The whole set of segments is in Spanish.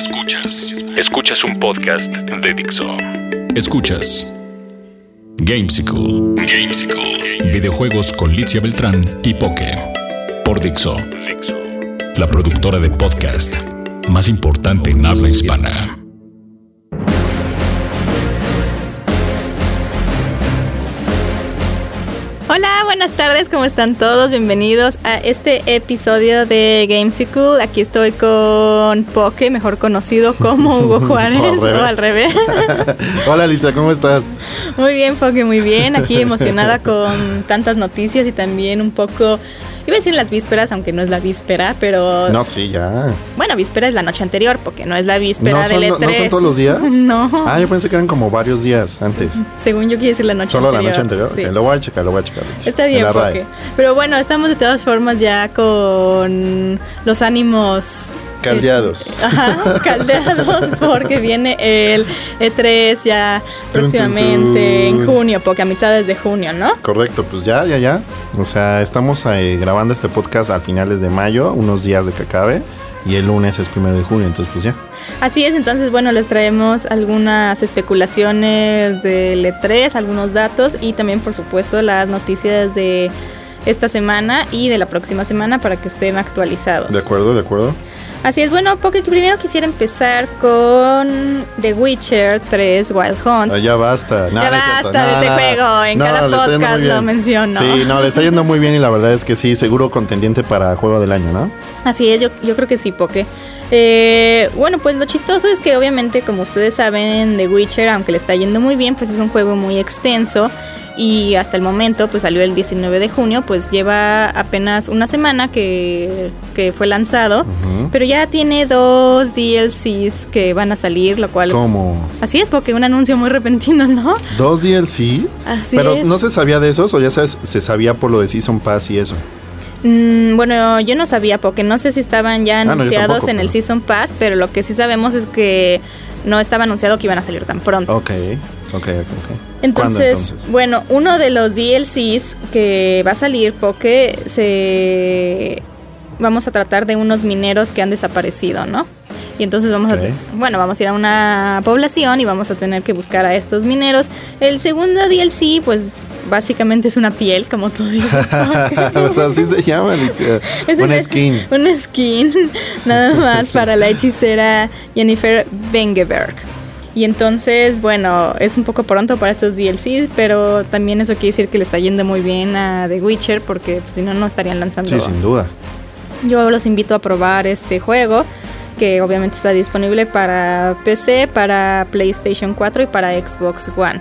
Escuchas. Escuchas un podcast de Dixo. Escuchas. Gamesicle. Gamesicle. Videojuegos con Licia Beltrán y Poke. Por Dixo. La productora de podcast más importante en habla hispana. Tardes, ¿cómo están todos? Bienvenidos a este episodio de Gamesicle. Aquí estoy con Poke, mejor conocido como Hugo Juárez, o al revés. Hola, Lisa, ¿cómo estás? Muy bien, Poke, muy bien. Aquí emocionada con tantas noticias y también un poco Iba a decir las vísperas, aunque no es la víspera, pero. No, sí, ya. Bueno, víspera es la noche anterior, porque no es la víspera del E3. ¿No son todos los días? no. Ah, yo pensé que eran como varios días antes. según yo quiero decir la noche Solo anterior. Solo la noche anterior. Sí. lo voy a checar, lo voy a checar. Está bien, porque. Pero bueno, estamos de todas formas ya con los ánimos Caldeados. Ajá, caldeados porque viene el E3 ya próximamente en junio, porque a mitades de junio, ¿no? Correcto, pues ya, ya, ya. O sea, estamos eh, grabando este podcast a finales de mayo, unos días de que acabe. Y el lunes es primero de junio, entonces pues ya. Así es, entonces bueno, les traemos algunas especulaciones del E3, algunos datos y también por supuesto las noticias de esta semana y de la próxima semana para que estén actualizados. De acuerdo, de acuerdo. Así es, bueno, porque primero quisiera empezar con The Witcher 3 Wild Hunt. Ah, ya basta, ya basta de ese juego, en cada podcast lo menciono. Sí, no, le está yendo muy bien y la verdad es que sí, seguro contendiente para juego del año, ¿no? Así es, yo, yo creo que sí, Poke. Eh, bueno, pues lo chistoso es que obviamente, como ustedes saben, The Witcher, aunque le está yendo muy bien, pues es un juego muy extenso y hasta el momento pues salió el 19 de junio, pues lleva apenas una semana que, fue lanzado, pero ya tiene dos DLCs que van a salir, lo cual... ¿Cómo? Así es, porque un anuncio muy repentino, ¿no? ¿Dos DLC? Así pero no se sabía de esos o ya sabes, se sabía por lo de Season Pass y eso. Mm, bueno, yo no sabía porque no sé si estaban ya ah, anunciados en el Season Pass, pero lo que sí sabemos es que no estaba anunciado que iban a salir tan pronto. Ok, ok, ok. Entonces, bueno, uno de los DLCs que va a salir, porque se vamos a tratar de unos mineros que han desaparecido, ¿no? Y entonces vamos a, bueno, vamos a ir a una población y vamos a tener que buscar a estos mineros. El segundo DLC, pues básicamente es una piel, como tú dices. así se llama, es una, skin. Una skin, nada más para la hechicera Jennifer Bengeberg. Y entonces, bueno, es un poco pronto para estos DLCs, pero también eso quiere decir que le está yendo muy bien a The Witcher, porque pues, si no, no estarían lanzando. Sí, sin duda. Yo los invito a probar este juego que obviamente está disponible para PC, para PlayStation 4 y para Xbox One.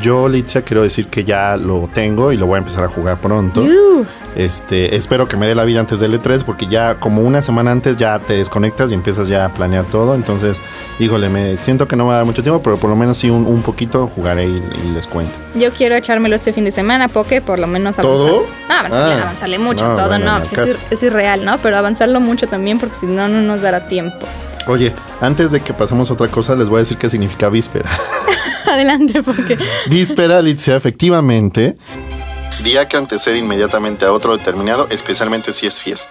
Yo, Litzia, quiero decir que ya lo tengo y lo voy a empezar a jugar pronto. Este, espero que me dé la vida antes del E3 porque ya como una semana antes ya te desconectas y empiezas ya a planear todo. Entonces, híjole, me siento que no va a dar mucho tiempo, pero por lo menos sí un, poquito jugaré y, les cuento. Yo quiero echármelo este fin de semana, Poke, por lo menos avanzar. ¿Todo? No, avanzarle, ah. mucho, todo no, pues es, es, irreal, ¿no? Pero avanzarlo mucho también porque si no, no nos dará tiempo. Oye, antes de que pasemos a otra cosa, les voy a decir qué significa víspera. Adelante, porque. Víspera, Alicia, efectivamente. Día que antecede inmediatamente a otro determinado, especialmente si es fiesta.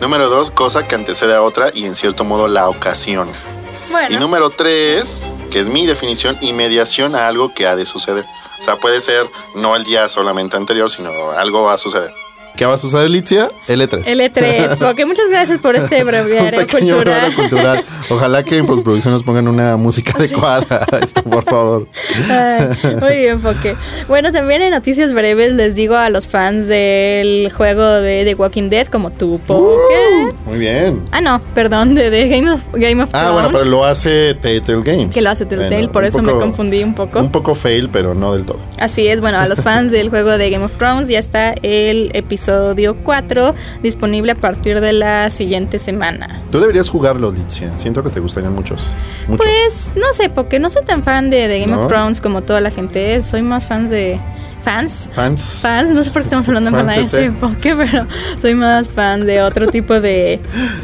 Número dos, cosa que antecede a otra y en cierto modo la ocasión. Y número tres, que es mi definición, inmediación a algo que ha de suceder. O sea, puede ser no el día solamente anterior, sino algo va a suceder. ¿Qué va a suceder, Litzia? L3. L3. Porque muchas gracias por este breviario cultural. cultural. Ojalá que en postproducción nos pongan una música adecuada esto, por favor. muy bien, Foque. Bueno, también en noticias breves les digo a los fans del juego de The Walking Dead, como tú, Poke. Uh, muy bien. Ah, no, perdón, de, Game of, Game of Ah, bueno, pero lo hace Telltale Games. Que lo hace Telltale, por eso me confundí un poco. Un poco fail, pero no del todo. Así es, bueno, a los fans del juego de Game of Thrones ya está el episodio episodio 4 disponible a partir de la siguiente semana. Tú deberías jugarlo, Litzia. Siento que te gustarían muchos. Pues no sé, porque no soy tan fan de, Game of Thrones como toda la gente es. Soy más fan de fans. Fans. Fans, no sé por qué estamos hablando de ese porque, pero soy más fan de otro tipo de,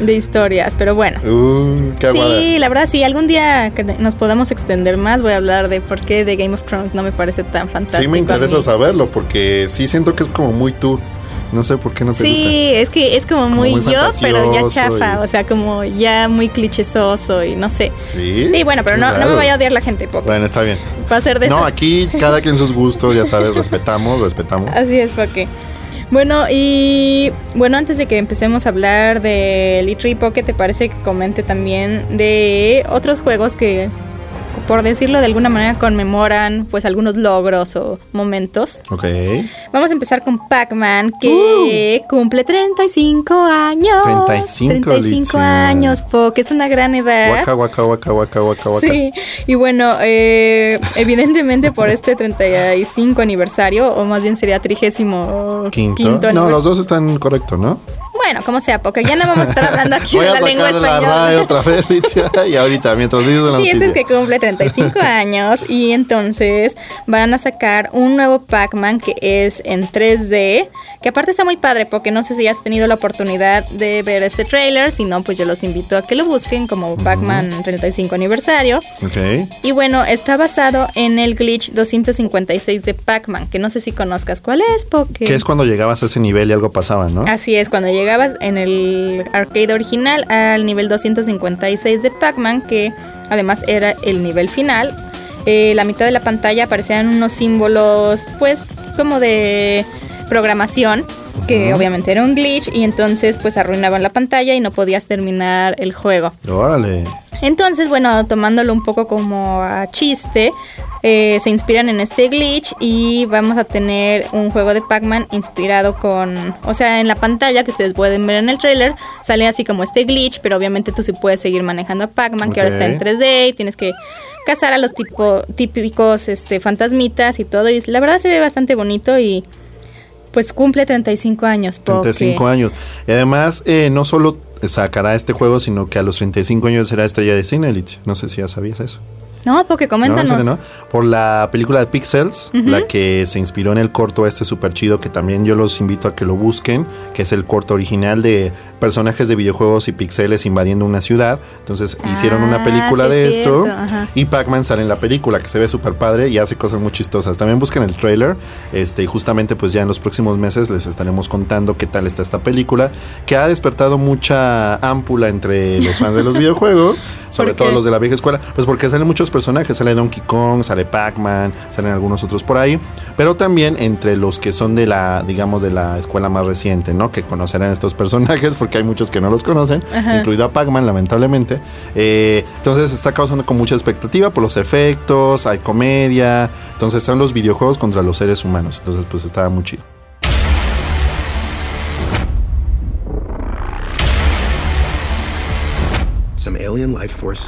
historias. Pero bueno. Uh, sí, la verdad, sí, algún día que nos podamos extender más, voy a hablar de por qué de Game of Thrones no me parece tan fantástico. Sí, me interesa saberlo, porque sí siento que es como muy tú. No sé por qué no te sí, gusta. Sí, es que es como muy, yo, pero ya chafa. O sea, como ya muy clichesoso y no sé. Sí. Sí, bueno, pero no, no, me vaya a odiar la gente, poco. Bueno, está bien. Va a ser de No, aquí cada quien sus gustos, ya sabes, respetamos, respetamos. Así es, Poké. Bueno, y bueno, antes de que empecemos a hablar del E3 Poké, ¿te parece que comente también de otros juegos que por decirlo de alguna manera, conmemoran pues algunos logros o momentos. Ok. Vamos a empezar con Pac-Man, que uh. cumple 35 años. 35, 35 años, porque es una gran edad. Waka, waka, waka, waka, waka, waka. Sí, y bueno, eh, evidentemente por este 35 aniversario, o más bien sería trigésimo quinto. no, los dos están correctos, ¿no? Bueno, como sea, porque ya no vamos a estar hablando aquí de la lengua española. La RAE otra vez, y ahorita, mientras dices la Sí, este es que cumple 35 años y entonces van a sacar un nuevo Pac-Man que es en 3D, que aparte está muy padre porque no sé si has tenido la oportunidad de ver este trailer, si no, pues yo los invito a que lo busquen como Pac-Man 35 aniversario. Ok. Y bueno, está basado en el glitch 256 de Pac-Man, que no sé si conozcas cuál es, porque... Que es cuando llegabas a ese nivel y algo pasaba, ¿no? Así es, cuando llegabas en el arcade original al nivel 256 de Pac-Man, que además era el nivel final. Eh, la mitad de la pantalla aparecían unos símbolos, pues, como de programación, que obviamente era un glitch, y entonces, pues, arruinaban la pantalla y no podías terminar el juego. Órale. Entonces, bueno, tomándolo un poco como a chiste, eh, se inspiran en este glitch y vamos a tener un juego de Pac-Man inspirado con, o sea, en la pantalla que ustedes pueden ver en el trailer, sale así como este glitch, pero obviamente tú sí puedes seguir manejando a Pac-Man, que ahora está en 3D y tienes que cazar a los tipo, típicos este, fantasmitas y todo. Y la verdad se ve bastante bonito y pues cumple 35 años. 35 años. Y además, eh, no solo sacará este juego, sino que a los 35 años será estrella de cine, Elite. No sé si ya sabías eso. No, porque coméntanos. No, Por la película de Pixels, la que se inspiró en el corto este súper chido, que también yo los invito a que lo busquen, que es el corto original de personajes de videojuegos y pixeles invadiendo una ciudad. Entonces hicieron una ah, película de esto y Pac-Man sale en la película, que se ve súper padre y hace cosas muy chistosas. También busquen el trailer este, y justamente pues ya en los próximos meses les estaremos contando qué tal está esta película, que ha despertado mucha ámpula entre los fans de los videojuegos, sobre todo los de la vieja escuela, pues porque salen muchos personajes, sale Donkey Kong, sale Pac-Man, salen algunos otros por ahí, pero también entre los que son de la, digamos, de la escuela más reciente, ¿no? Que conocerán estos personajes porque hay muchos que no los conocen, incluido a Pac-Man, lamentablemente. Eh, entonces está causando con mucha expectativa por los efectos, hay comedia, entonces son los videojuegos contra los seres humanos, entonces pues está muy chido. Some alien life force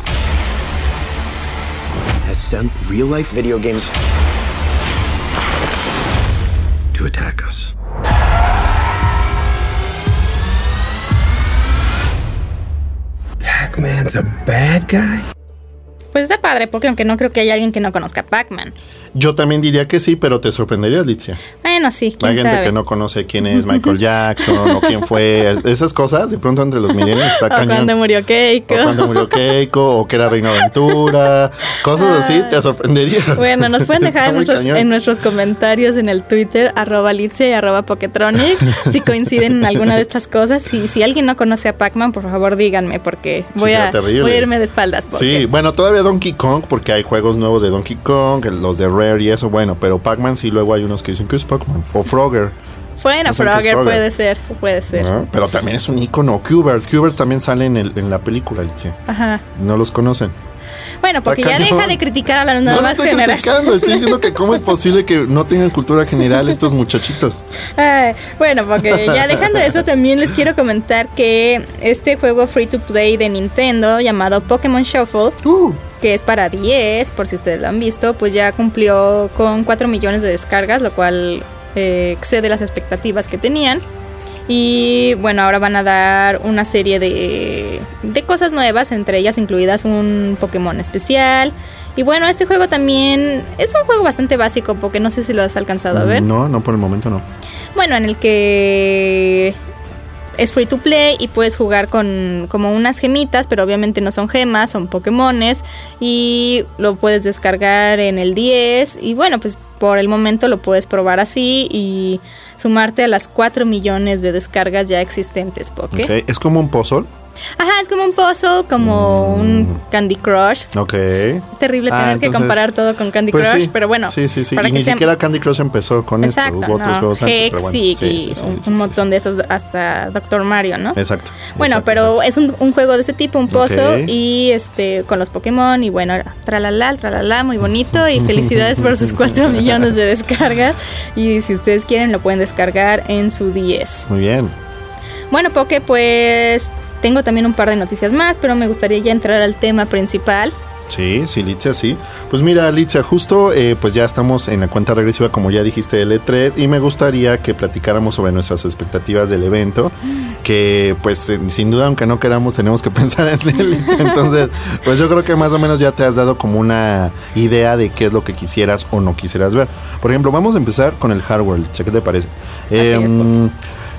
has sent real life video games to attack us. Pac-Man's a bad guy? Pues está padre, porque aunque no creo que haya alguien que no conozca Pac-Man. Yo también diría que sí, pero te sorprendería, Alicia. Bueno, sí, quién Hay gente que no conoce quién es Michael Jackson o quién fue. Esas cosas, de pronto entre los millennials está cañón. O cuando murió Keiko. O cuando murió Keiko, o que era Reino Aventura. Cosas así, te sorprendería. Bueno, nos pueden dejar en nuestros, comentarios en el Twitter, arroba Alicia y arroba Poketronic, si coinciden en alguna de estas cosas. Y si alguien no conoce a Pac-Man, por favor díganme, porque voy, a, voy a irme de espaldas. Sí, bueno, todavía Donkey Kong, porque hay juegos nuevos de Donkey Kong, los de Red y eso, bueno, pero Pac-Man sí luego hay unos que dicen que es Pac-Man. O Frogger. Bueno, Frogger, puede ser, puede ser. Pero también es un icono. Qbert, Qbert también sale en, el, en la película, Alicia. Ajá. No los conocen. Bueno, porque ya deja de criticar a las nuevas no, estoy Criticando, estoy diciendo que cómo es posible que no tengan cultura general estos muchachitos. bueno, porque ya dejando eso, también les quiero comentar que este juego free to play de Nintendo llamado Pokémon Shuffle uh que es para 10, por si ustedes lo han visto, pues ya cumplió con 4 millones de descargas, lo cual eh, excede las expectativas que tenían. Y bueno, ahora van a dar una serie de, de cosas nuevas, entre ellas incluidas un Pokémon especial. Y bueno, este juego también es un juego bastante básico, porque no sé si lo has alcanzado a ver. No, no, por el momento no. Bueno, en el que es free to play y puedes jugar con como unas gemitas, pero obviamente no son gemas, son Pokémones y lo puedes descargar en el 10 y bueno, pues por el momento lo puedes probar así y sumarte a las 4 millones de descargas ya existentes. ¿Poké? ¿Es como un puzzle? Ajá, es como un puzzle, como mm. un Candy Crush. Ok. Es terrible tener ah, que comparar todo con Candy pues Crush, pero bueno. Sí, sí, sí. y ni siquiera Candy Crush empezó con Exacto, esto. Hubo otros juegos antes, sí, un, montón de esos, hasta Doctor Mario, ¿no? Exacto. Bueno, pero es un, juego de ese tipo, un puzzle, y este con los Pokémon, y bueno, tralala, tralala, muy bonito, y felicidades por sus 4 millones de descargas. Y si ustedes quieren, lo pueden descargar en su 10. Muy bien. Bueno, Poké, pues tengo también un par de noticias más, pero me gustaría ya entrar al tema principal. Sí, sí, Litzia, sí. Pues mira, Litzia, justo eh, pues ya estamos en la cuenta regresiva, como ya dijiste, del E3, y me gustaría que platicáramos sobre nuestras expectativas del evento, que pues sin duda, aunque no queramos, tenemos que pensar en él, Entonces, pues yo creo que más o menos ya te has dado como una idea de qué es lo que quisieras o no quisieras ver. Por ejemplo, vamos a empezar con el hardware, Litzia, ¿qué te parece? Em,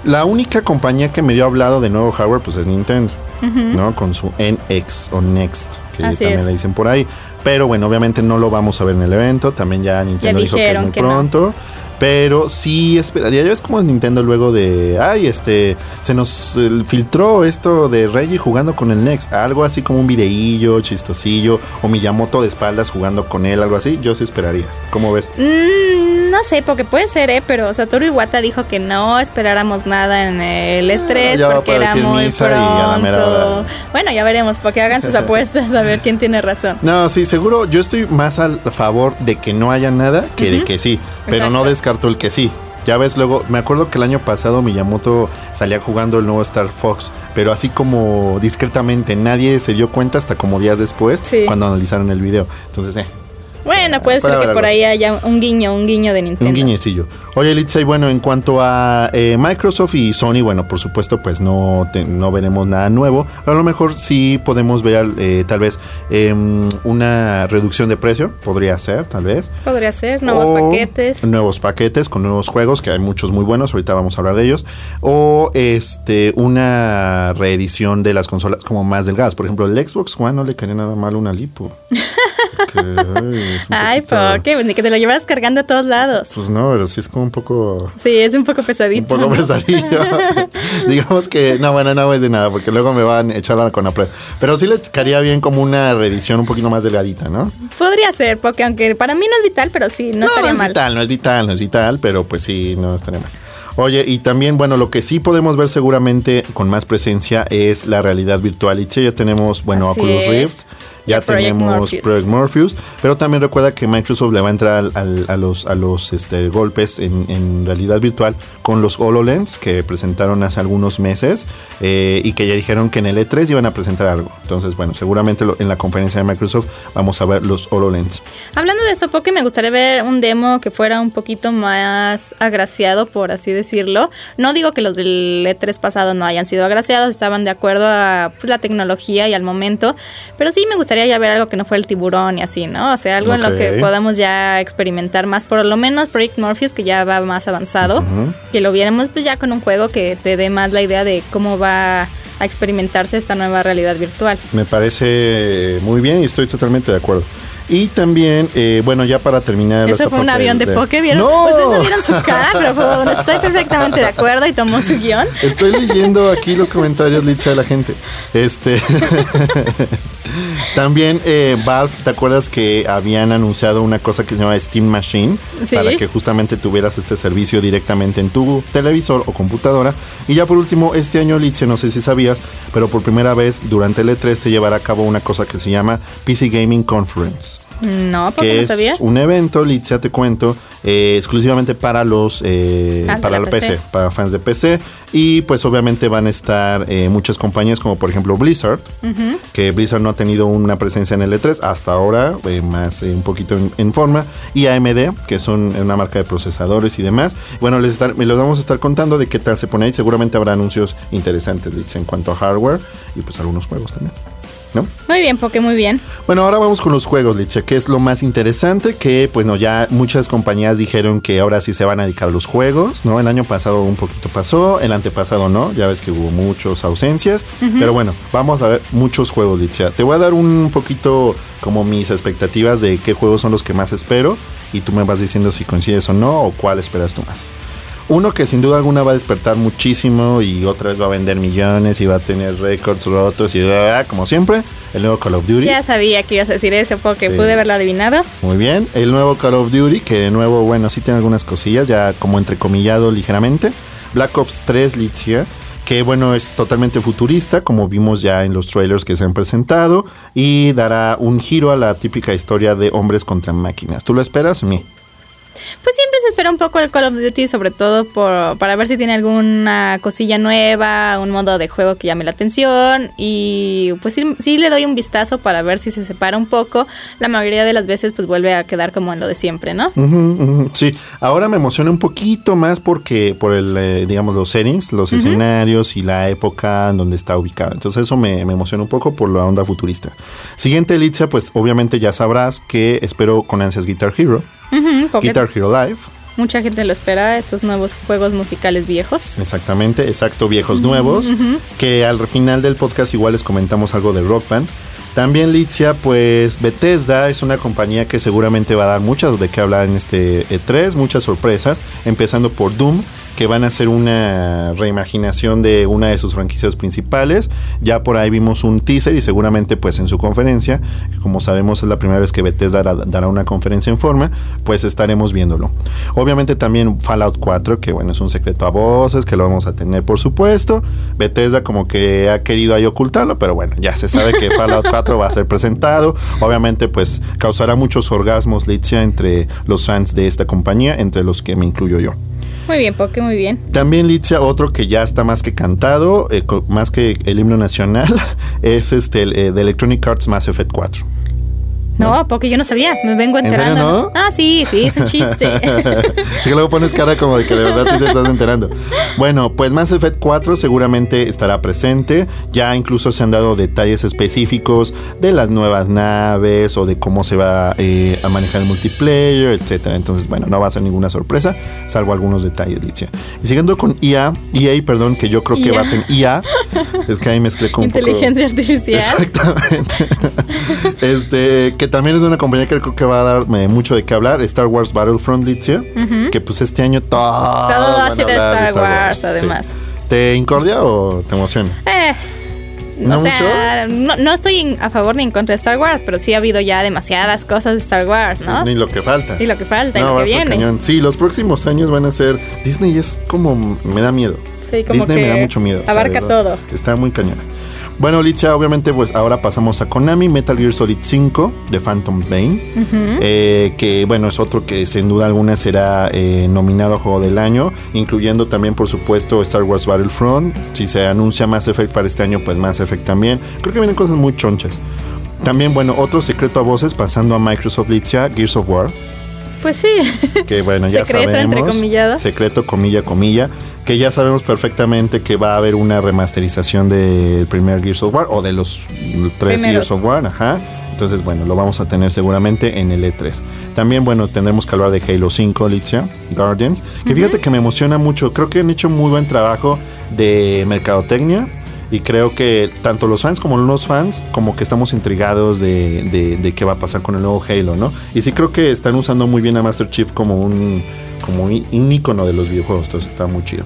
la única compañía que me dio hablado de nuevo hardware pues es Nintendo, ¿no? Con su NX o Next, que también le dicen por ahí. Pero bueno, obviamente no lo vamos a ver en el evento. También ya Nintendo dijo que es muy pronto. Pero sí esperaría, ya ves cómo es Nintendo luego de, ay, este, se nos filtró esto de Reggie jugando con el Next, algo así como un videillo chistosillo, o Miyamoto de espaldas jugando con él, algo así, yo sí esperaría. ¿Cómo ves? Mm, no sé, porque puede ser, ¿eh? Pero Satoru Iwata dijo que no esperáramos nada en el E3 ah, porque era muy pronto. Bueno, ya veremos, porque hagan sus apuestas a ver quién tiene razón. No, sí, seguro, yo estoy más a favor de que no haya nada que de que sí, pero no descarto el que sí. Ya ves, luego, me acuerdo que el año pasado Miyamoto salía jugando el nuevo Star Fox, pero así como discretamente, nadie se dio cuenta hasta como días después, cuando analizaron el video. Entonces, eh, bueno, puede ser que por ahí haya un guiño, un guiño de Nintendo. Un guiñecillo. Oye, Litza, y bueno, en cuanto a eh, Microsoft y Sony, bueno, por supuesto, pues no, no veremos nada nuevo. a lo mejor sí podemos ver eh, tal vez em, una reducción de precio, podría ser, tal vez. Podría ser, nuevos paquetes. Nuevos paquetes con nuevos juegos, que hay muchos muy buenos, ahorita vamos a hablar de ellos. O este una reedición de las consolas como más delgadas. Por ejemplo, el Xbox One no le cae nada mal una lipo. ay, ¿por qué? Ni que te lo llevas cargando a todos lados. Pues no, pero sí es como un poco. Sí, es un poco pesadito. Un poco pesadillo. Digamos que, no, bueno, no es de nada, porque luego me van a echar con la Pero sí le caería bien como una reedición un poquito más delgadita, ¿no? Podría ser, porque aunque para mí no es vital, pero sí, no, estaría no es vital, no es vital, no es vital, pero pues sí, no estaría mal. Oye, y también, bueno, lo que sí podemos ver seguramente con más presencia es la realidad virtual. Y ya tenemos, bueno, Oculus Rift ya tenemos Project Morpheus, pero también recuerda que Microsoft le va a entrar a los, a los este, golpes en, realidad virtual con los HoloLens que presentaron hace algunos meses eh, y que ya dijeron que en el E3 iban a presentar algo. Entonces, bueno, seguramente en la conferencia de Microsoft vamos a ver los HoloLens. Hablando de eso, porque me gustaría ver un demo que fuera un poquito más agraciado, por así decirlo. No digo que los del E3 pasado no hayan sido agraciados, estaban de acuerdo a pues, la tecnología y al momento, pero sí me gustaría ya ver algo que no fue el tiburón y así, ¿no? O sea, algo en lo que podamos ya experimentar más, por lo menos Project Morpheus, que ya va más avanzado, que lo viéramos pues ya con un juego que te dé más la idea de cómo va a experimentarse esta nueva realidad virtual. Me parece muy bien y estoy totalmente de acuerdo. Y también, eh, bueno, ya para terminar. Eso fue un avión de, poke, ¿vieron? No. Pues no vieron su cara, pero estoy perfectamente de acuerdo y tomó su guion. Estoy leyendo aquí los comentarios, Litza, de la gente. Este. También eh, Valve, ¿te acuerdas que habían anunciado una cosa que se llama Steam Machine? Para que justamente tuvieras este servicio directamente en tu televisor o computadora. Y ya por último, este año, Litze, no sé si sabías, pero por primera vez durante el E3 se llevará a cabo una cosa que se llama PC Gaming Conference. No, porque no sabía. Es un evento, Litzia, te cuento, eh, exclusivamente para los eh, para la PC. para fans de PC. Y pues obviamente van a estar eh, muchas compañías como por ejemplo Blizzard, que Blizzard no ha tenido una presencia en el E3 hasta ahora, más un poquito en, forma. Y AMD, que son una marca de procesadores y demás. Bueno, les, estar, les vamos a estar contando de qué tal se pone ahí. Seguramente habrá anuncios interesantes en cuanto a hardware y pues algunos juegos también. ¿No? Muy bien, Poké, muy bien. Bueno, ahora vamos con los juegos, Licha, que es lo más interesante, que pues no, ya muchas compañías dijeron que ahora sí se van a dedicar a los juegos, ¿no? El año pasado un poquito pasó, el antepasado no, ya ves que hubo muchas ausencias, pero bueno, vamos a ver muchos juegos, Licha. Te voy a dar un poquito como mis expectativas de qué juegos son los que más espero y tú me vas diciendo si coincides o no o cuál esperas tú más. Uno que sin duda alguna va a despertar muchísimo y otra vez va a vender millones y va a tener récords rotos y como siempre, el nuevo Call of Duty. Ya sabía que ibas a decir eso porque pude haberlo adivinado. Muy bien, el nuevo Call of Duty, que de nuevo, bueno, sí tiene algunas cosillas, ya como entrecomillado ligeramente. Black Ops 3 Litzia, que bueno, es totalmente futurista, como vimos ya en los trailers que se han presentado, y dará un giro a la típica historia de hombres contra máquinas. ¿Tú lo esperas? Sí. Pues siempre se espera un poco el Call of Duty, sobre todo por, para ver si tiene alguna cosilla nueva, un modo de juego que llame la atención. Y pues sí, le doy un vistazo para ver si se separa un poco. La mayoría de las veces pues vuelve a quedar como en lo de siempre, ¿no? sí, ahora me emociona un poquito más porque por el, eh, digamos, los settings, los escenarios y la época en donde está ubicado. Entonces eso me, emociona un poco por la onda futurista. Siguiente, Elitza, pues obviamente ya sabrás que espero con ansias Guitar Hero. Guitar Hero Live. Mucha gente lo espera, estos nuevos juegos musicales viejos. Exactamente, exacto, viejos nuevos. Que al final del podcast igual les comentamos algo de Rock Band. También Litzia, pues Bethesda es una compañía que seguramente va a dar muchas de qué hablar en este E3, muchas sorpresas, empezando por Doom, que van a hacer una reimaginación de una de sus franquicias principales. Ya por ahí vimos un teaser y seguramente pues en su conferencia, como sabemos es la primera vez que Bethesda dará, una conferencia en forma, pues estaremos viéndolo. Obviamente también Fallout 4, que bueno, es un secreto a voces, que lo vamos a tener por supuesto. Bethesda como que ha querido ahí ocultarlo, pero bueno, ya se sabe que Fallout 4 va a ser presentado. Obviamente pues causará muchos orgasmos, Litzia, entre los fans de esta compañía, entre los que me incluyo yo. Muy bien, Poké, muy bien. También Litzia, otro que ya está más que cantado, eh, más que el himno nacional, es este el, eh, de Electronic Arts Mass Effect 4. No, porque yo no sabía, me vengo enterando. Ah, sí, sí, es un chiste. sí, luego pones cara como de que de verdad sí te estás enterando. Bueno, pues Mass Effect 4 seguramente estará presente. Ya incluso se han dado detalles específicos de las nuevas naves o de cómo se va eh, a manejar el multiplayer, etcétera. Entonces, bueno, no va a ser ninguna sorpresa, salvo algunos detalles, Licia. Y siguiendo con IA, EA, perdón, que yo creo que va a tener IA. Es que ahí mezclé con Inteligencia artificial. Exactamente. este, que también es de una compañía que creo que va a dar mucho de qué hablar, Star Wars Battlefront Litzia, que pues este año todo, todo ha sido Star, Wars, además. ¿Te incordia o te emociona? Eh. ¿No o sea, no, estoy a favor ni en contra de Star Wars, pero sí ha habido ya demasiadas cosas de Star Wars, ¿no? ni lo que falta. Y lo que falta, y lo que viene. Sí, los próximos años van a ser. Disney es como. Me da miedo. Sí, como Disney me da mucho miedo. Abarca todo. Está muy cañona. Bueno, Licha, obviamente, pues ahora pasamos a Konami, Metal Gear Solid 5 de Phantom Pain, eh, que bueno, es otro que sin duda alguna será eh, nominado a Juego del Año, incluyendo también, por supuesto, Star Wars Battlefront. Si se anuncia Mass Effect para este año, pues Mass Effect también. Creo que vienen cosas muy chonchas. También, bueno, otro secreto a voces pasando a Microsoft Licha, Gears of War. Pues sí. Que bueno, ya secreto, sabemos. Secreto, comilla, comilla que ya sabemos perfectamente que va a haber una remasterización del primer Gears of War o de los tres Gears of War, ajá. Entonces, bueno, lo vamos a tener seguramente en el E3. También, bueno, tendremos que hablar de Halo 5, Alicia, Guardians. Que fíjate que me emociona mucho. Creo que han hecho muy buen trabajo de mercadotecnia. Y creo que tanto los fans como los fans, como que estamos intrigados de, de qué va a pasar con el nuevo Halo, ¿no? Y sí creo que están usando muy bien a Master Chief como un como un icono de los videojuegos, entonces está muy chido.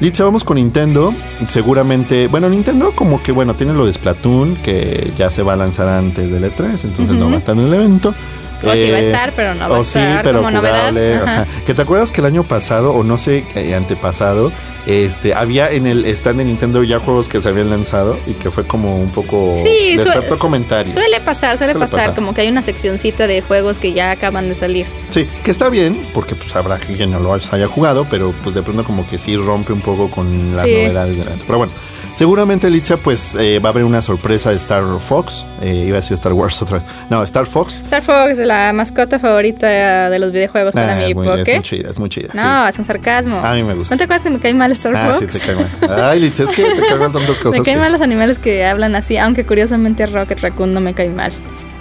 Listo, vamos con Nintendo. Seguramente, bueno, Nintendo como que, bueno, tiene lo de Splatoon, que ya se va a lanzar antes del E3, entonces no va a estar en el evento. O sí va a eh, estar, pero no va a estar pero como novedad. Que te acuerdas que el año pasado, o no sé, eh, antepasado, este, había en el stand de Nintendo ya juegos que se habían lanzado y que fue como un poco sí, despertó comentarios. Suele pasar, suele, pasar, como que hay una seccioncita de juegos que ya acaban de salir. Sí, que está bien, porque pues habrá quien no lo haya jugado, pero pues de pronto como que sí rompe un poco con las novedades del evento. Pero bueno, Seguramente, Alicia, pues eh, va a haber una sorpresa de Star Fox. Eh, iba a decir Star Wars otra vez. No, Star Fox. Star Fox, la mascota favorita de los videojuegos para Ah, mí. muy- ¿Por es muy chida, es muy chida. No, sí. es un sarcasmo. A mí me gusta. ¿No te acuerdas que me cae mal Star Ah, Fox? sí, te cae mal. Ay, Licha, es que te caen mal tantas cosas. me caen que- mal los animales que hablan así, aunque curiosamente Rocket Raccoon no me cae mal.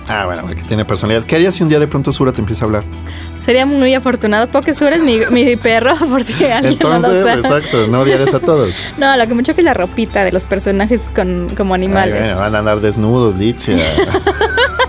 Ah, bueno, que tiene personalidad. ¿Qué harías si un día de pronto Sura te empieza a hablar? Sería muy afortunado. Pokesur es mi, mi perro, por si alguien no Entonces, lo sabe. exacto, no odiarías a todos. No, lo que me choca es la ropita de los personajes con, como animales. Ay, bueno, van a andar desnudos, Licha.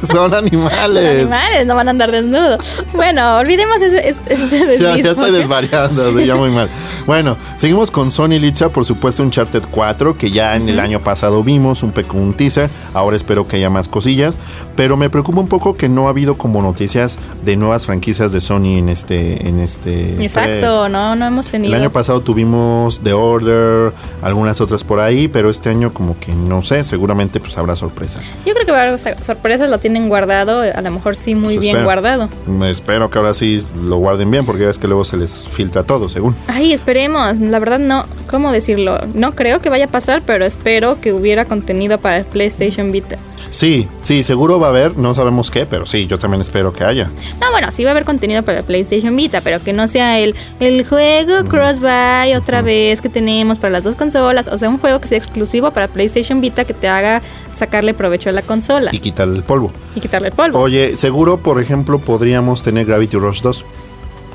Son animales. animales no van a andar desnudos. Bueno, olvidemos ese, este, este Ya, desliz, ya estoy porque- desvariando, sí, ya muy mal. Bueno, seguimos con Sony Licha, por supuesto, Uncharted 4, que ya en el año pasado vimos un, un teaser. Ahora espero que haya más cosillas. Pero me preocupa un poco que no ha habido como noticias de nuevas franquicias de Sony en este. En este Exacto, no, no hemos El tenido. año pasado tuvimos The Order, algunas otras por ahí, pero este año como que no sé, seguramente pues habrá sorpresas. Yo creo que va a haber sor- sorpresas, lo tienen guardado, a lo mejor sí muy Pues bien espero. guardado. Me espero que ahora sí lo guarden bien, porque ya ves que luego se les filtra todo, según. Ay, esperemos, la verdad no, ¿cómo decirlo? No creo que vaya a pasar, pero espero que hubiera contenido para el PlayStation Vita. Sí, sí, seguro va a haber, no sabemos qué, pero sí, yo también espero que haya. No, bueno, sí va a haber contenido para PlayStation Vita, pero que no sea el, el juego cross-buy otra vez que tenemos para las dos consolas, o sea, un juego que sea exclusivo para PlayStation Vita que te haga sacarle provecho a la consola Y quitar el polvo. y quitarle el polvo. Oye, seguro, por ejemplo, podríamos tener Gravity Rush 2,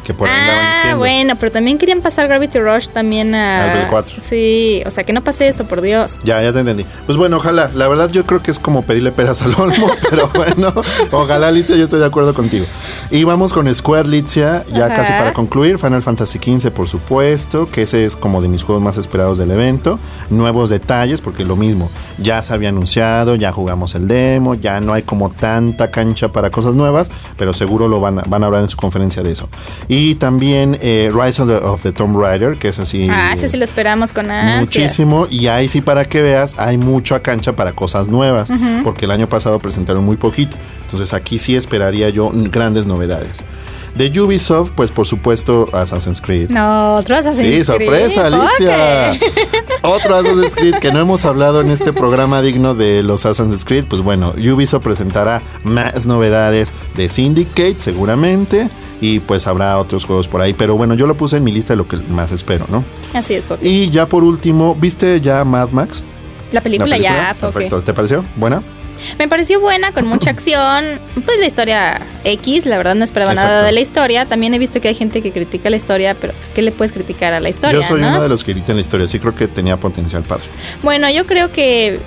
que por ahí Ah, diciendo. bueno, pero también querían pasar Gravity Rush también a... Al Play 4. Sí, o sea, que no pase esto, por Dios. Ya, ya te entendí. Pues bueno, ojalá. La verdad yo creo que es como pedirle peras al olmo, pero bueno, ojalá Litzia, yo estoy de acuerdo contigo. Y vamos con Square Litzia, ya Ajá. casi para concluir. Final Fantasy XV, por supuesto, que ese es como de mis juegos más esperados del evento. Nuevos detalles, porque lo mismo, ya se había anunciado, ya jugamos el demo, ya no hay como tanta cancha para cosas nuevas, pero seguro lo van a, van a hablar en su conferencia de eso. Y también eh, Rise of the, of the Tomb Raider, que es así... Ah, ese sí lo esperamos con ansia. Muchísimo. Y ahí sí, para que veas, hay mucha cancha para cosas nuevas. Porque el año pasado presentaron muy poquito. Entonces aquí sí esperaría yo grandes novedades. De Ubisoft, pues por supuesto, Assassin's Creed. No, otro Assassin's Sí, sorpresa, Creed. Alicia. Otro Assassin's Creed que no hemos hablado en este programa digno de los Assassin's Creed. Pues bueno, Ubisoft presentará más novedades de Syndicate, seguramente. Y pues habrá otros juegos por ahí. Pero bueno, yo lo puse en mi lista de lo que más espero, ¿no? Así es, porque Y ya por último, ¿viste ya Mad Max? la película, ¿La ya, porque Perfecto. ¿Te pareció? ¿Buena? Me pareció buena, con mucha acción. Pues la historia X, la verdad no esperaba nada de la historia. También he visto que hay gente que critica la historia, pero pues ¿qué le puedes criticar a la historia? Yo soy no? uno de los que grita en la historia. Sí creo que tenía potencial padre. Bueno, yo creo que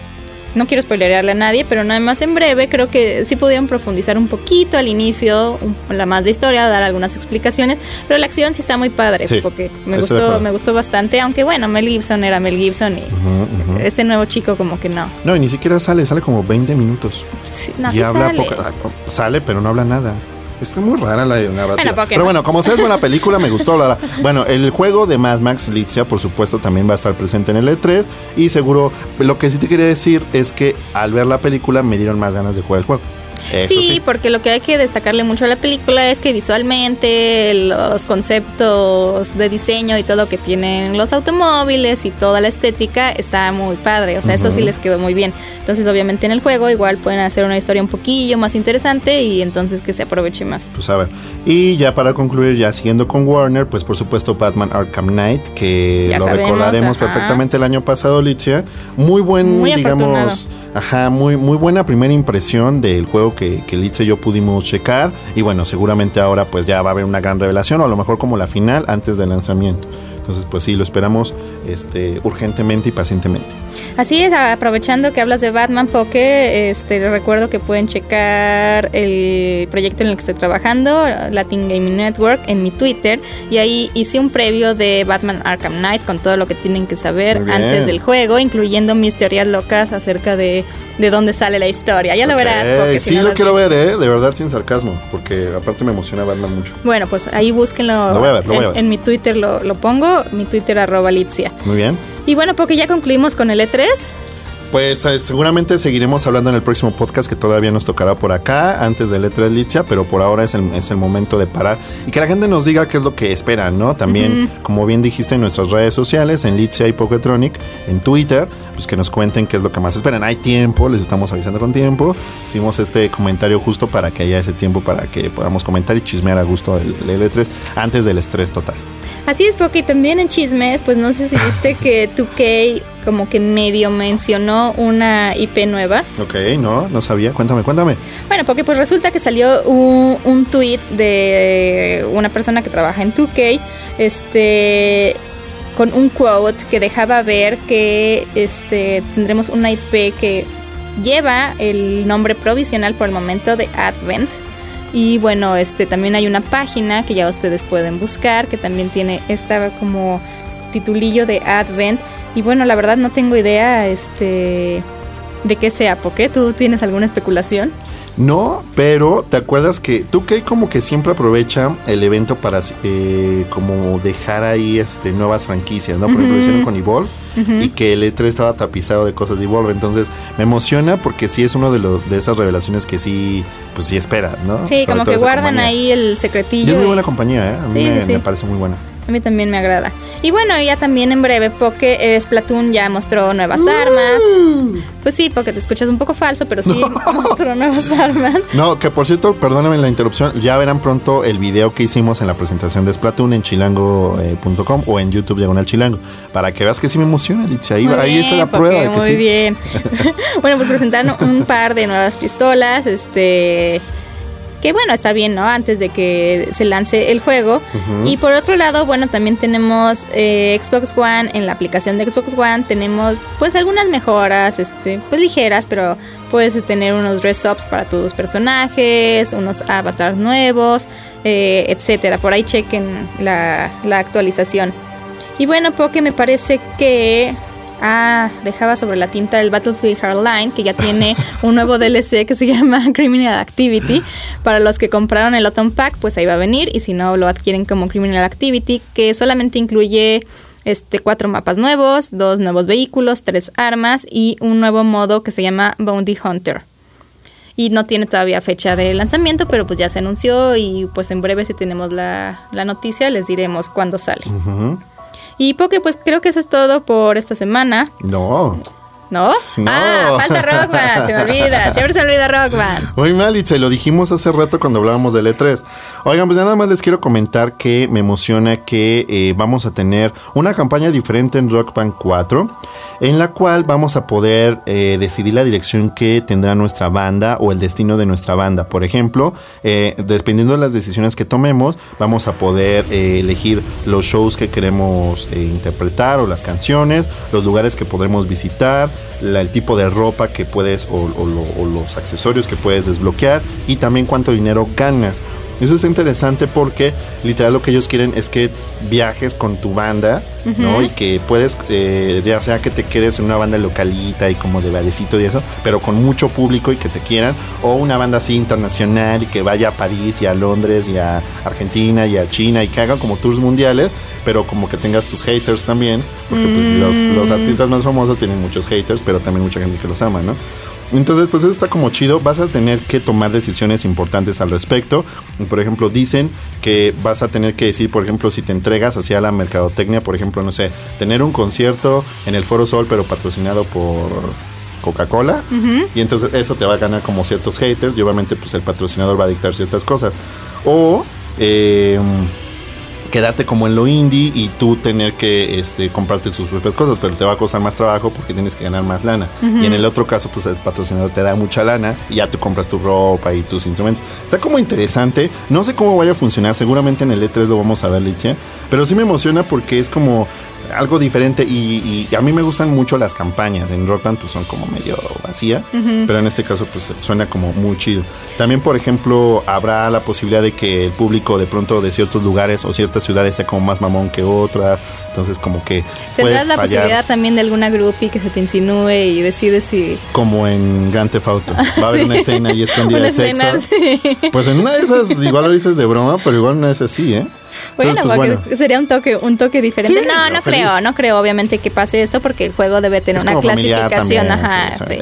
no quiero spoilerearle a nadie, pero nada más en breve, creo que sí pudieron profundizar un poquito al inicio, un- la más de historia, dar algunas explicaciones, pero la acción sí está muy padre, Sí, porque me gustó, me gustó bastante, aunque bueno, Mel Gibson era Mel Gibson y este nuevo chico como que no. No, y ni siquiera sale. Sale como 20 minutos. Sí, no, y sí habla sale. poca- ah, Sale, pero no habla nada. Está muy rara la narrativa. Bueno, Pero no. bueno, como sea es buena película, me gustó. La, Bueno, el juego de Mad Max Litzia, por supuesto, también va a estar presente en el E3. Y seguro, lo que sí te quería decir es que al ver la película me dieron más ganas de jugar el juego. Sí, sí. porque lo que hay que destacarle mucho a la película es que visualmente los conceptos de diseño y todo que tienen los automóviles y toda la estética está muy padre, o sea, eso sí les quedó muy bien. Entonces, obviamente en el juego igual pueden hacer una historia un poquillo más interesante y entonces que se aproveche más. Pues a ver. Y ya para concluir, ya siguiendo con Warner, pues por supuesto Batman Arkham Knight, que Ya lo sabemos, recordaremos ajá. perfectamente el año pasado, Litzia. Muy buen, Muy digamos, afortunado. ajá, muy, muy buena primera impresión del juego que, que Litzia y yo pudimos checar. Y bueno, seguramente ahora pues ya va a haber una gran revelación, o a lo mejor como la final antes del lanzamiento. Entonces, pues sí, lo esperamos este, urgentemente y pacientemente. Así es, aprovechando que hablas de Batman Poke, este, les recuerdo que pueden checar el proyecto en el que estoy trabajando, Latin Gaming Network, en mi Twitter. Y ahí hice un previo de Batman Arkham Knight con todo lo que tienen que saber antes del juego, incluyendo mis teorías locas acerca de, de dónde sale la historia. Ya lo Ok, verás, si sí, no lo has quiero visto. ver, ¿eh? De verdad, sin sarcasmo, porque aparte me emociona Batman mucho. Bueno, pues ahí búsquenlo. Lo voy a ver, lo voy a en, ver. en mi Twitter lo, lo pongo, mi Twitter arroba Litzia. Muy bien. Y bueno, porque ya concluimos con el E3. Pues eh, seguramente seguiremos hablando en el próximo podcast que todavía nos tocará por acá, antes de Letra Litzia, pero por ahora es el, es el momento de parar y que la gente nos diga qué es lo que esperan, ¿no? También, como bien dijiste en nuestras redes sociales, en Litzia y Poketronic, en Twitter, pues que nos cuenten qué es lo que más esperan. Hay tiempo, les estamos avisando con tiempo. Hicimos este comentario justo para que haya ese tiempo para que podamos comentar y chismear a gusto del L3 antes del estrés total. Así es, porque también en chismes, pues no sé si viste que 2K como que medio mencionó una IP nueva. Ok, no, no sabía. Cuéntame, cuéntame. Bueno, porque pues resulta que salió un, un tweet de una persona que trabaja en 2K, este con un quote que dejaba ver que este tendremos una IP que lleva el nombre provisional por el momento de Advent y bueno, este también hay una página que ya ustedes pueden buscar, que también tiene esta como titulillo de Advent. Y bueno, la verdad no tengo idea este de qué sea Poké. ¿Tú tienes alguna especulación? No, pero ¿te acuerdas que tú que como que siempre aprovecha el evento para eh, como dejar ahí este nuevas franquicias, ¿no? Por ejemplo, hicieron con Evolve y que el E3 estaba tapizado de cosas de Evolve, entonces me emociona porque sí es uno de los de esas revelaciones que sí pues sí esperas, ¿no? Sí, como que guardan ahí el secretillo. Y es muy buena compañía, ¿eh? A mí me parece muy buena. A mí también me agrada. Y bueno, ya también en breve, porque Splatoon ya mostró nuevas uh. armas. Pues sí, porque te escuchas un poco falso, pero sí mostró nuevas armas. No, que por cierto, perdóname la interrupción, ya verán pronto el video que hicimos en la presentación de Splatoon en chilango.com o en YouTube Diagonal Chilango, para que veas que sí me emociona, Alicia. Ahí, ahí está la prueba de que muy bien. bueno, pues presentaron un par de nuevas pistolas, este que bueno, está bien, ¿no? Antes de que se lance el juego. Y por otro lado, bueno, también tenemos eh, Xbox One, en la aplicación de Xbox One tenemos pues algunas mejoras, este, pues ligeras, pero puedes tener unos dress ups para tus personajes, unos avatars nuevos, eh, etcétera. Por ahí chequen la, la actualización. Y bueno, porque me parece que Ah, dejaba sobre la tinta el Battlefield Hardline, que ya tiene un nuevo DLC que se llama Criminal Activity. Para los que compraron el Autumn Pack, pues ahí va a venir. Y si no, lo adquieren como Criminal Activity, que solamente incluye este, cuatro mapas nuevos, dos nuevos vehículos, tres armas y un nuevo modo que se llama Bounty Hunter. Y no tiene todavía fecha de lanzamiento, pero pues ya se anunció y pues en breve si tenemos la, noticia les diremos cuándo sale. Y Poke, pues creo que eso es todo por esta semana. No. ¿No? Ah, falta Rockman, se me olvida, siempre se me olvida Rockman. Muy mal, y lo dijimos hace rato cuando hablábamos del E3. Oigan, pues nada más les quiero comentar que me emociona que eh, vamos a tener una campaña diferente en Rock Band 4 en la cual vamos a poder eh, decidir la dirección que tendrá nuestra banda o el destino de nuestra banda. Por ejemplo, eh, dependiendo de las decisiones que tomemos, vamos a poder elegir los shows que queremos interpretar o las canciones, los lugares que podremos visitar, el tipo de ropa que puedes o los accesorios que puedes desbloquear y también cuánto dinero ganas. Eso es interesante porque literal lo que ellos quieren es que viajes con tu banda, ¿no? Y que puedes, eh, ya sea que te quedes en una banda localita y como de barecito y eso, pero con mucho público y que te quieran, o una banda así internacional y que vaya a París y a Londres y a Argentina y a China y que haga como tours mundiales, pero como que tengas tus haters también, porque pues los, los mm. artistas más famosos tienen muchos haters, pero también mucha gente que los ama, ¿no? Entonces, pues eso está como chido. Vas a tener que tomar decisiones importantes al respecto. Por ejemplo, dicen que vas a tener que decir, por ejemplo, si te entregas hacia la mercadotecnia, por ejemplo, no sé, tener un concierto en el Foro Sol, pero patrocinado por Coca-Cola. Y entonces eso te va a ganar como ciertos haters. Y obviamente, pues el patrocinador va a dictar ciertas cosas. O. Eh, quedarte como en lo indie y tú tener que este, comprarte sus propias cosas, pero te va a costar más trabajo porque tienes que ganar más lana. Y en el otro caso, pues el patrocinador te da mucha lana y ya tú compras tu ropa y tus instrumentos. Está como interesante. No sé cómo vaya a funcionar. Seguramente en el E3 lo vamos a ver, Licia. Pero sí me emociona porque es como algo diferente y, a mí me gustan mucho las campañas. En Rock Band pues son como medio vacía, pero en este caso pues suena como muy chido. También, por ejemplo, habrá la posibilidad de que el público de pronto de ciertos lugares o ciertas ciudades sea como más mamón que otras. Entonces, como que. Tendrás la posibilidad también de alguna groupie que se te insinúe y decides si. Como en Grand Theft Auto. Va a haber una escena ahí escondida de sexo. Pues en una de esas, igual lo dices de broma, pero igual no es así, ¿eh? Bueno, pues, sería un toque, un toque diferente. no, no creo, no creo obviamente que pase esto porque el juego debe tener una clasificación. Ajá, sí,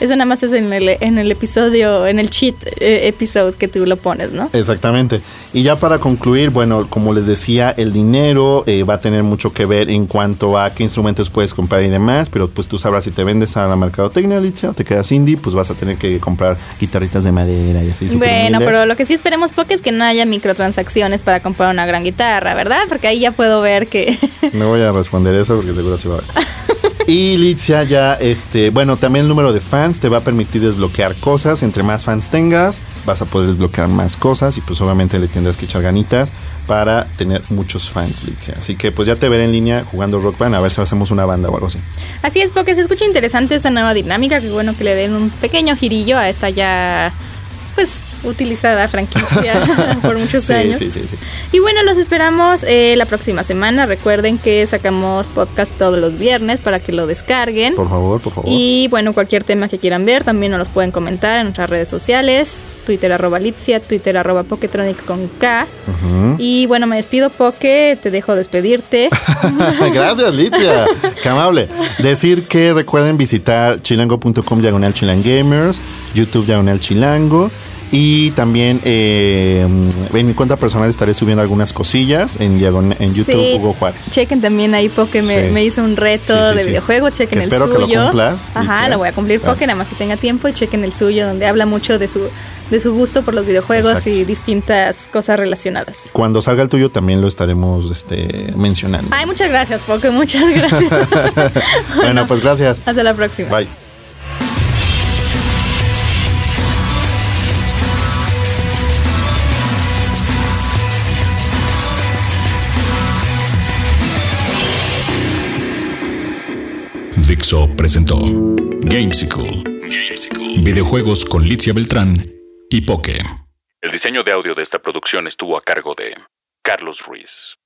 eso nada más es en el, en el episodio, en el cheat eh, episode que tú lo pones, ¿no? Exactamente. Y ya para concluir, bueno, como les decía, el dinero eh, va a tener mucho que ver en cuanto a qué instrumentos puedes comprar y demás, pero pues tú sabrás si te vendes a la mercadotecnia, Alicia, o te quedas indie, pues vas a tener que comprar guitarritas de madera y así. Bueno, pero lo que sí esperemos poco es que no haya microtransacciones para comprar una gran guitarra, ¿verdad? Porque ahí ya puedo ver que... No voy a responder eso porque seguro sí va a ver. Y Litzia ya, este, bueno, también el número de fans te va a permitir desbloquear cosas. Entre más fans tengas, vas a poder desbloquear más cosas y pues obviamente le tendrás que echar ganitas para tener muchos fans, Litzia. Así que pues ya te veré en línea jugando Rock Band a ver si hacemos una banda o algo así. Así es, porque se escucha interesante esta nueva dinámica, que bueno que le den un pequeño girillo a esta ya pues utilizada franquicia por muchos años. Sí, sí, sí. Y bueno, los esperamos eh, la próxima semana. Recuerden que sacamos podcast todos los viernes para que lo descarguen. Por favor, por favor. Y bueno, cualquier tema que quieran ver también nos los pueden comentar en nuestras redes sociales. Twitter arroba Litzia, Twitter arroba Poketronic con K. Y bueno, me despido Poke, te dejo despedirte. Gracias Litzia, amable. Decir que recuerden visitar chilango.com diagonal chilangamers, YouTube diagonal chilango. Y también eh, en mi cuenta personal estaré subiendo algunas cosillas en, en YouTube Hugo Juárez. Chequen también ahí porque me, hizo un reto de videojuego, chequen el espero suyo. Que lo cumplas, Ajá, lo voy a cumplir porque nada más que tenga tiempo y chequen el suyo donde habla mucho de su de su gusto por los videojuegos y distintas cosas relacionadas. Cuando salga el tuyo también lo estaremos este, mencionando. Ay, muchas gracias, Poke, muchas gracias. bueno, pues gracias. Hasta la próxima. Bye. Dixo presentó Gamesicle. Videojuegos con Licia Beltrán y Poke. El diseño de audio de esta producción estuvo a cargo de Carlos Ruiz.